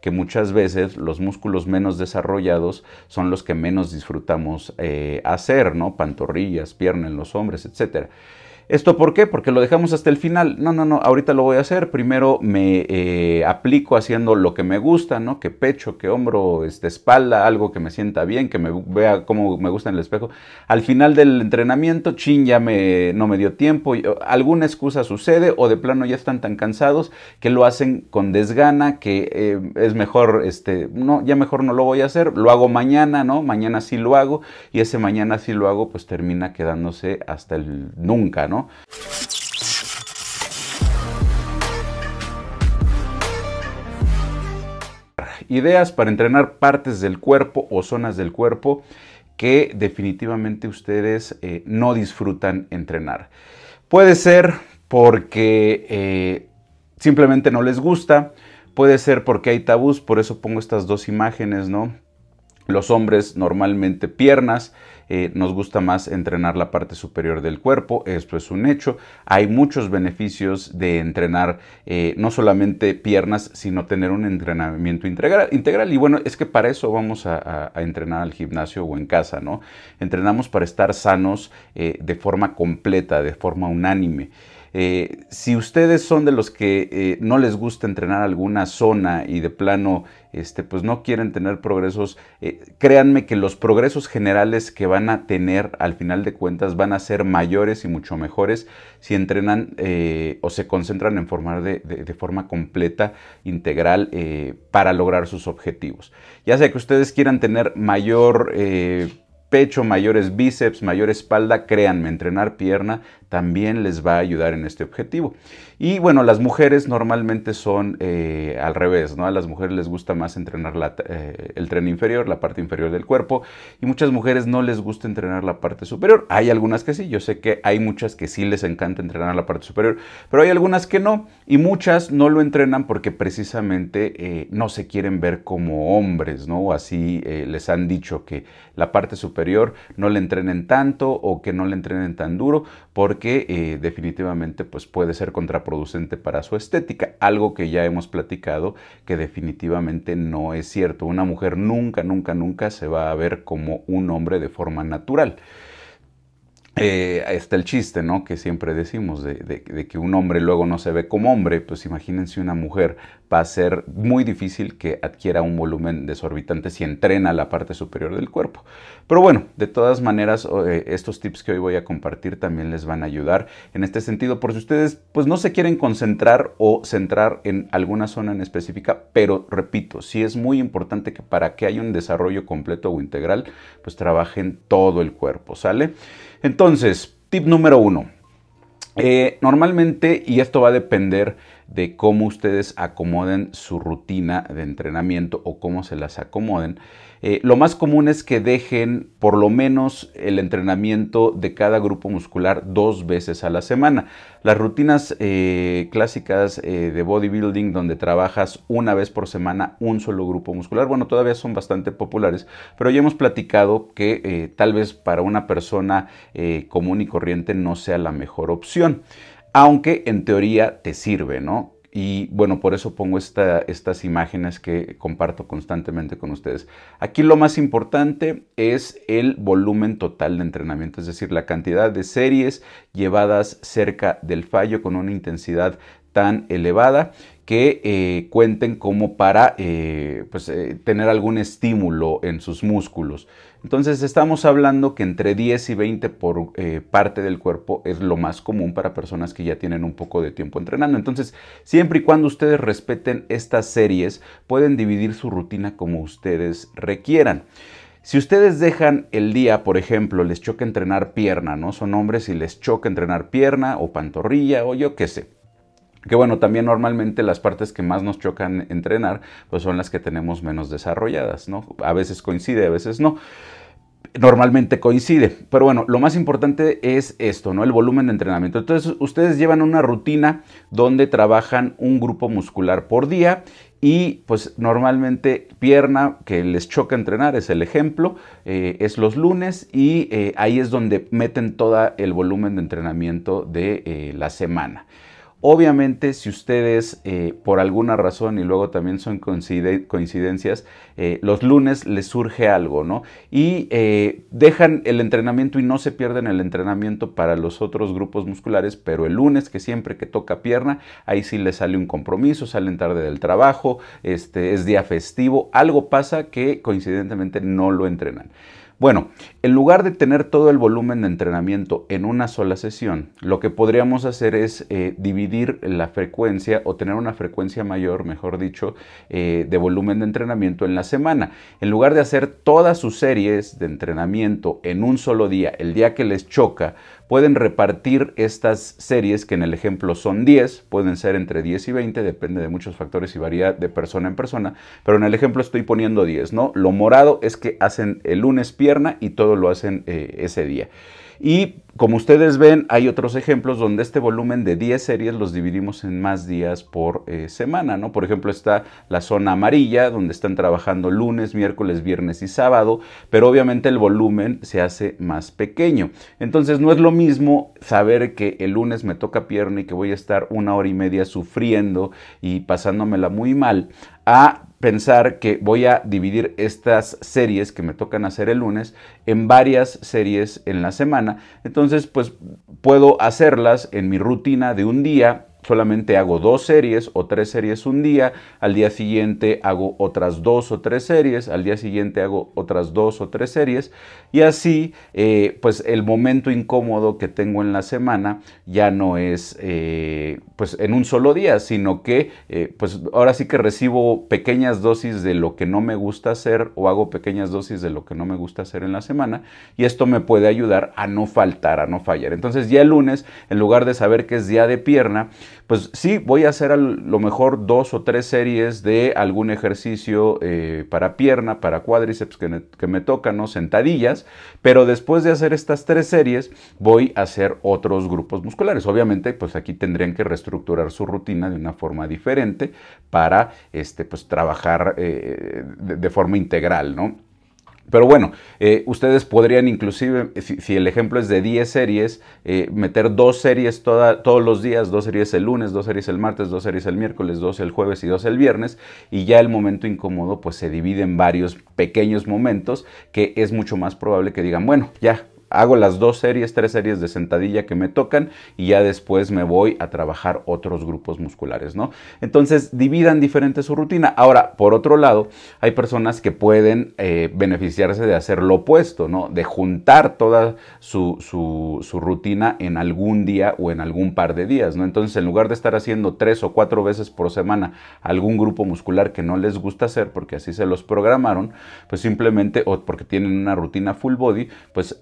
que muchas veces los músculos menos desarrollados son los que menos disfrutamos eh, hacer, ¿no? Pantorrillas, pierna en los hombres, etcétera. ¿Esto por qué? Porque lo dejamos hasta el final. No, no, no, ahorita lo voy a hacer. Primero me eh, aplico haciendo lo que me gusta, ¿no? Que pecho, que hombro, este, espalda, algo que me sienta bien, que me vea como me gusta en el espejo. Al final del entrenamiento, chin, ya me, no me dio tiempo. Alguna excusa sucede o de plano ya están tan cansados que lo hacen con desgana, que eh, es mejor, este, no, ya mejor no lo voy a hacer. Lo hago mañana, ¿no? Mañana sí lo hago y ese mañana sí lo hago, pues termina quedándose hasta el nunca, ¿no? Ideas para entrenar partes del cuerpo o zonas del cuerpo que definitivamente ustedes eh, no disfrutan entrenar. Puede ser porque eh, simplemente no les gusta, puede ser porque hay tabús, por eso pongo estas dos imágenes, ¿no? Los hombres normalmente piernas, eh, nos gusta más entrenar la parte superior del cuerpo, esto es un hecho. Hay muchos beneficios de entrenar eh, no solamente piernas, sino tener un entrenamiento integral. integral. Y bueno, es que para eso vamos a, entrenar al gimnasio o en casa, ¿no? Entrenamos para estar sanos eh, de forma completa, de forma unánime. Eh, si ustedes son de los que eh, no les gusta entrenar alguna zona y de plano este, pues no quieren tener progresos, eh, créanme que los progresos generales que van a tener al final de cuentas van a ser mayores y mucho mejores si entrenan o se concentran en formar de, de forma completa, integral, para lograr sus objetivos. Ya sea que ustedes quieran tener mayor pecho, mayores bíceps, mayor espalda, créanme, entrenar pierna también les va a ayudar en este objetivo. Y bueno, las mujeres normalmente son eh, al revés, ¿no? A las mujeres les gusta más entrenar eh, el tren inferior, la parte inferior del cuerpo, y muchas mujeres no les gusta entrenar la parte superior. Hay algunas que sí, yo sé que hay muchas que sí les encanta entrenar la parte superior, pero hay algunas que no, y muchas no lo entrenan porque precisamente eh, no se quieren ver como hombres, ¿no? Así les han dicho que la parte superior no le entrenen tanto o que no le entrenen tan duro, porque que eh, definitivamente pues, puede ser contraproducente para su estética, algo que ya hemos platicado que definitivamente no es cierto. Una mujer nunca, nunca, nunca se va a ver como un hombre de forma natural. Eh, está el chiste, ¿no? Que siempre decimos de, que un hombre luego no se ve como hombre, pues imagínense una mujer, va a ser muy difícil que adquiera un volumen desorbitante si entrena la parte superior del cuerpo. Pero bueno, de todas maneras, eh, estos tips que hoy voy a compartir también les van a ayudar en este sentido, por si ustedes pues no se quieren concentrar o centrar en alguna zona en específica, pero repito, sí es muy importante que para que haya un desarrollo completo o integral, pues trabajen todo el cuerpo, ¿sale? Entonces, tip número uno. Eh, normalmente, y esto va a depender de cómo ustedes acomoden su rutina de entrenamiento o cómo se las acomoden, eh, lo más común es que dejen por lo menos el entrenamiento de cada grupo muscular dos veces a la semana. Las rutinas eh, clásicas eh, de bodybuilding donde trabajas una vez por semana un solo grupo muscular, bueno, todavía son bastante populares, pero ya hemos platicado que tal vez para una persona común y corriente no sea la mejor opción aunque en teoría te sirve, ¿no? Y bueno, por eso pongo estas imágenes que comparto constantemente con ustedes. Aquí lo más importante es el volumen total de entrenamiento, es decir, la cantidad de series llevadas cerca del fallo con una intensidad tan elevada que eh, cuenten como para eh, pues, eh, tener algún estímulo en sus músculos. Entonces estamos hablando que entre 10 y 20 por parte del cuerpo es lo más común para personas que ya tienen un poco de tiempo entrenando. Entonces, siempre y cuando ustedes respeten estas series, pueden dividir su rutina como ustedes requieran. Si ustedes dejan el día, por ejemplo, les choca entrenar pierna, ¿no? Son hombres y les choca entrenar pierna o pantorrilla o yo qué sé. Que bueno, también normalmente las partes que más nos chocan entrenar, pues son las que tenemos menos desarrolladas, ¿no? A veces coincide, a veces no. Normalmente coincide, pero bueno, lo más importante es esto, ¿no? El volumen de entrenamiento. Entonces, ustedes llevan una rutina donde trabajan un grupo muscular por día y pues normalmente pierna que les choca entrenar es el ejemplo, eh, es los lunes y eh, ahí es donde meten todo el volumen de entrenamiento de eh, la semana. Obviamente, si ustedes eh, por alguna razón, y luego también son coincidencias, eh, los lunes les surge algo, ¿no? Y eh, dejan el entrenamiento y no se pierden el entrenamiento para los otros grupos musculares, pero el lunes, que siempre que toca pierna, ahí sí les sale un compromiso, salen tarde del trabajo, este, es día festivo, algo pasa que coincidentemente no lo entrenan. Bueno, en lugar de tener todo el volumen de entrenamiento en una sola sesión, lo que podríamos hacer es eh, dividir la frecuencia o tener una frecuencia mayor, mejor dicho, eh, de volumen de entrenamiento en la semana. En lugar de hacer todas sus series de entrenamiento en un solo día, el día que les choca, pueden repartir estas series, que en el ejemplo son 10, pueden ser entre 10 y 20, depende de muchos factores y varía de persona en persona, pero en el ejemplo estoy poniendo 10, ¿no? Lo morado es que hacen el lunes pierna y todo lo hacen eh, ese día. Y como ustedes ven, hay otros ejemplos donde este volumen de 10 series los dividimos en más días por eh, semana, ¿no? Por ejemplo, está la zona amarilla, donde están trabajando lunes, miércoles, viernes y sábado, pero obviamente el volumen se hace más pequeño. Entonces, no es lo mismo saber que el lunes me toca pierna y que voy a estar una hora y media sufriendo y pasándomela muy mal, a pensar que voy a dividir estas series que me tocan hacer el lunes en varias series en la semana. Entonces, pues puedo hacerlas en mi rutina de un día solamente hago dos series o tres series un día, al día siguiente hago otras dos o tres series, al día siguiente hago otras dos o tres series y así eh, pues el momento incómodo que tengo en la semana ya no es eh, pues en un solo día, sino que eh, pues ahora sí que recibo pequeñas dosis de lo que no me gusta hacer o hago pequeñas dosis de lo que no me gusta hacer en la semana y esto me puede ayudar a no faltar, a no fallar. Entonces ya el lunes, en lugar de saber que es día de pierna, pues sí, voy a hacer a lo mejor dos o tres series de algún ejercicio eh, para pierna, para cuádriceps que, me tocan, ¿no? Sentadillas, pero después de hacer estas tres series voy a hacer otros grupos musculares. Obviamente, pues aquí tendrían que reestructurar su rutina de una forma diferente para este, pues, trabajar eh, de forma integral, ¿no? Pero bueno, eh, ustedes podrían inclusive, si, el ejemplo es de 10 series, eh, meter dos series todos los días, dos series el lunes, dos series el martes, dos series el miércoles, dos el jueves y dos el viernes, y ya el momento incómodo pues se divide en varios pequeños momentos que es mucho más probable que digan, bueno, ya, hago las dos series, tres series de sentadilla que me tocan y ya después me voy a trabajar otros grupos musculares, ¿no? Entonces, dividan diferente su rutina. Ahora, por otro lado, hay personas que pueden eh, beneficiarse de hacer lo opuesto, ¿no? De juntar toda su, su, rutina en algún día o en algún par de días, ¿no? Entonces, en lugar de estar haciendo tres o cuatro veces por semana algún grupo muscular que no les gusta hacer porque así se los programaron, pues simplemente, o porque tienen una rutina full body, pues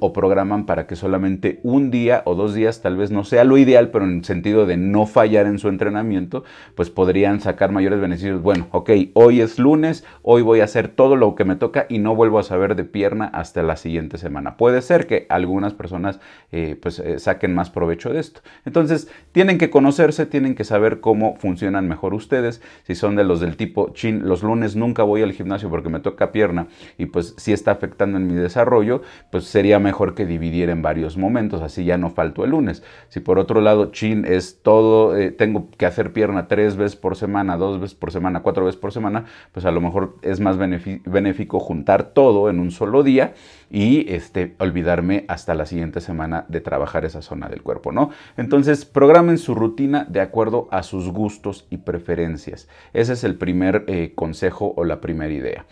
o programan para que solamente un día o dos días, tal vez no sea lo ideal, pero en el sentido de no fallar en su entrenamiento, pues podrían sacar mayores beneficios. Bueno, ok, hoy es lunes, hoy voy a hacer todo lo que me toca y no vuelvo a saber de pierna hasta la siguiente semana. Puede ser que algunas personas eh, pues eh, saquen más provecho de esto. Entonces, tienen que conocerse, tienen que saber cómo funcionan mejor ustedes. Si son de los del tipo, chin, los lunes nunca voy al gimnasio porque me toca pierna y pues sí está afectando en mi desarrollo, pues sería mejor que dividir en varios momentos, así ya no falto el lunes. Si por otro lado chin es todo, eh, tengo que hacer pierna tres veces por semana, dos veces por semana, cuatro veces por semana, pues a lo mejor es más benéfico juntar todo en un solo día y este, olvidarme hasta la siguiente semana de trabajar esa zona del cuerpo, ¿no? Entonces, programen su rutina de acuerdo a sus gustos y preferencias. Ese es el primer eh, consejo o la primera idea.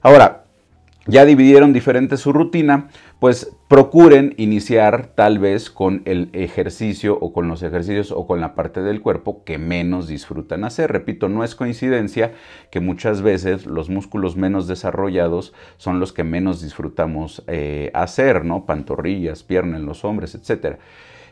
Ahora, ya dividieron diferente su rutina, pues procuren iniciar tal vez con el ejercicio o con los ejercicios o con la parte del cuerpo que menos disfrutan hacer. Repito, no es coincidencia que muchas veces los músculos menos desarrollados son los que menos disfrutamos eh, hacer, ¿no? Pantorrillas, piernas en los hombres, etcétera.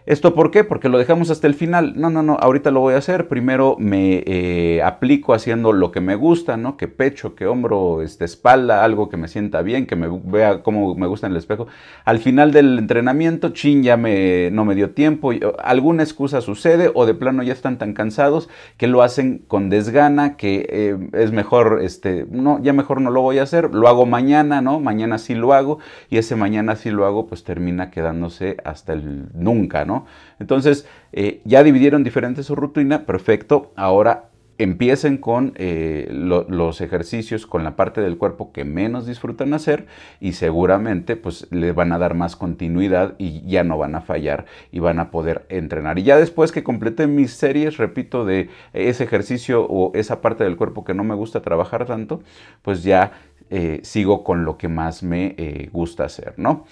¿Esto por qué? Porque lo dejamos hasta el final. No, no, no, ahorita lo voy a hacer. Primero me eh, aplico haciendo lo que me gusta, ¿no? Que pecho, que hombro, este, espalda, algo que me sienta bien, que me vea como me gusta en el espejo. Al final del entrenamiento, chin, ya me, no me dio tiempo, alguna excusa sucede o de plano ya están tan cansados que lo hacen con desgana, que eh, es mejor, este, no, ya mejor no lo voy a hacer, lo hago mañana, ¿no? Mañana sí lo hago y ese mañana sí lo hago, pues termina quedándose hasta el nunca, ¿no? Entonces, eh, ya dividieron diferente su rutina, perfecto. Ahora empiecen con eh, los ejercicios con la parte del cuerpo que menos disfrutan hacer y seguramente pues les van a dar más continuidad y ya no van a fallar y van a poder entrenar. Y ya después que complete mis series, repito, de ese ejercicio o esa parte del cuerpo que no me gusta trabajar tanto, pues ya eh, sigo con lo que más me gusta hacer, ¿no?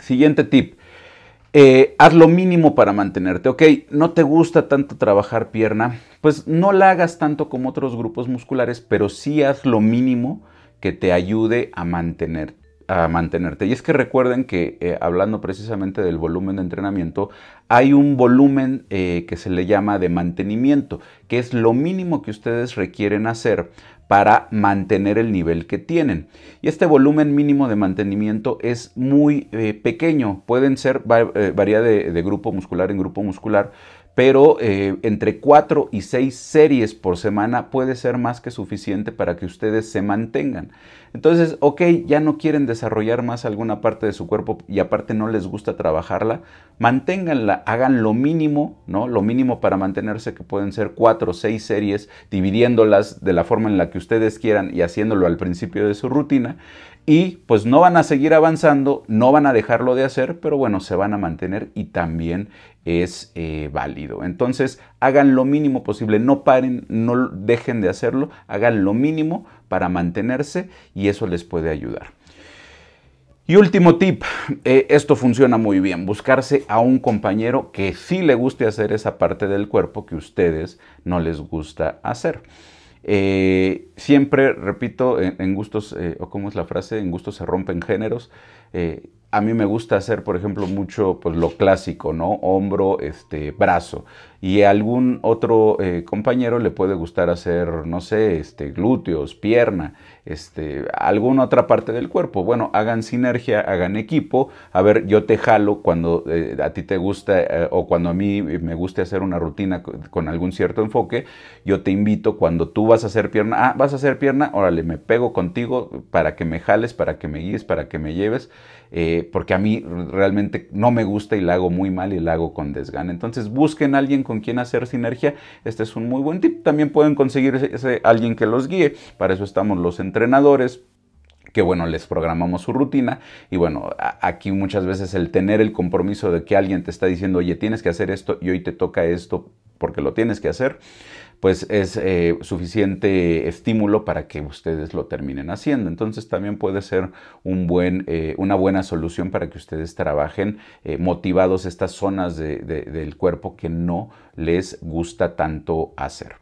Siguiente tip. Eh, haz lo mínimo para mantenerte. Ok, no te gusta tanto trabajar pierna, pues no la hagas tanto como otros grupos musculares, pero sí haz lo mínimo que te ayude a, mantener, a mantenerte. Y es que recuerden que eh, hablando precisamente del volumen de entrenamiento, hay un volumen eh, que se le llama de mantenimiento, que es lo mínimo que ustedes requieren hacer para mantener el nivel que tienen. Y este volumen mínimo de mantenimiento es muy eh, pequeño, pueden ser, varía de, grupo muscular en grupo muscular, pero eh, entre 4 y 6 series por semana puede ser más que suficiente para que ustedes se mantengan. Entonces, ok, ya no quieren desarrollar más alguna parte de su cuerpo y aparte no les gusta trabajarla, manténganla, hagan lo mínimo, ¿no? Lo mínimo para mantenerse, que pueden ser 4 o 6 series, dividiéndolas de la forma en la que ustedes quieran y haciéndolo al principio de su rutina y pues no van a seguir avanzando, no van a dejarlo de hacer, pero bueno, se van a mantener y también es eh, válido. Entonces, hagan lo mínimo posible, no paren, no dejen de hacerlo, hagan lo mínimo para mantenerse y eso les puede ayudar. Y último tip, eh, esto funciona muy bien, buscarse a un compañero que sí le guste hacer esa parte del cuerpo que ustedes no les gusta hacer. Eh, siempre, repito, en, gustos, eh, o cómo es la frase, en gustos se rompen géneros. Eh, a mí me gusta hacer, por ejemplo, mucho pues, lo clásico, ¿no? Hombro, este, brazo. Y a algún otro eh, compañero le puede gustar hacer, no sé, este, glúteos, pierna, este, alguna otra parte del cuerpo. Bueno, hagan sinergia, hagan equipo. A ver, yo te jalo cuando eh, a ti te gusta o cuando a mí me guste hacer una rutina con, algún cierto enfoque. Yo te invito cuando tú vas a hacer pierna. Ah, vas a hacer pierna, órale, me pego contigo para que me jales, para que me guíes, para que me lleves. Eh, porque a mí realmente no me gusta y la hago muy mal y la hago con desgana. Entonces busquen a alguien con quien hacer sinergia. Este es un muy buen tip. También pueden conseguir alguien que los guíe. Para eso estamos los entrenadores que bueno, les programamos su rutina y bueno, aquí muchas veces el tener el compromiso de que alguien te está diciendo, oye, tienes que hacer esto y hoy te toca esto porque lo tienes que hacer, pues es eh, suficiente estímulo para que ustedes lo terminen haciendo. Entonces también puede ser un buen, eh, una buena solución para que ustedes trabajen eh, motivados estas zonas del cuerpo que no les gusta tanto hacer.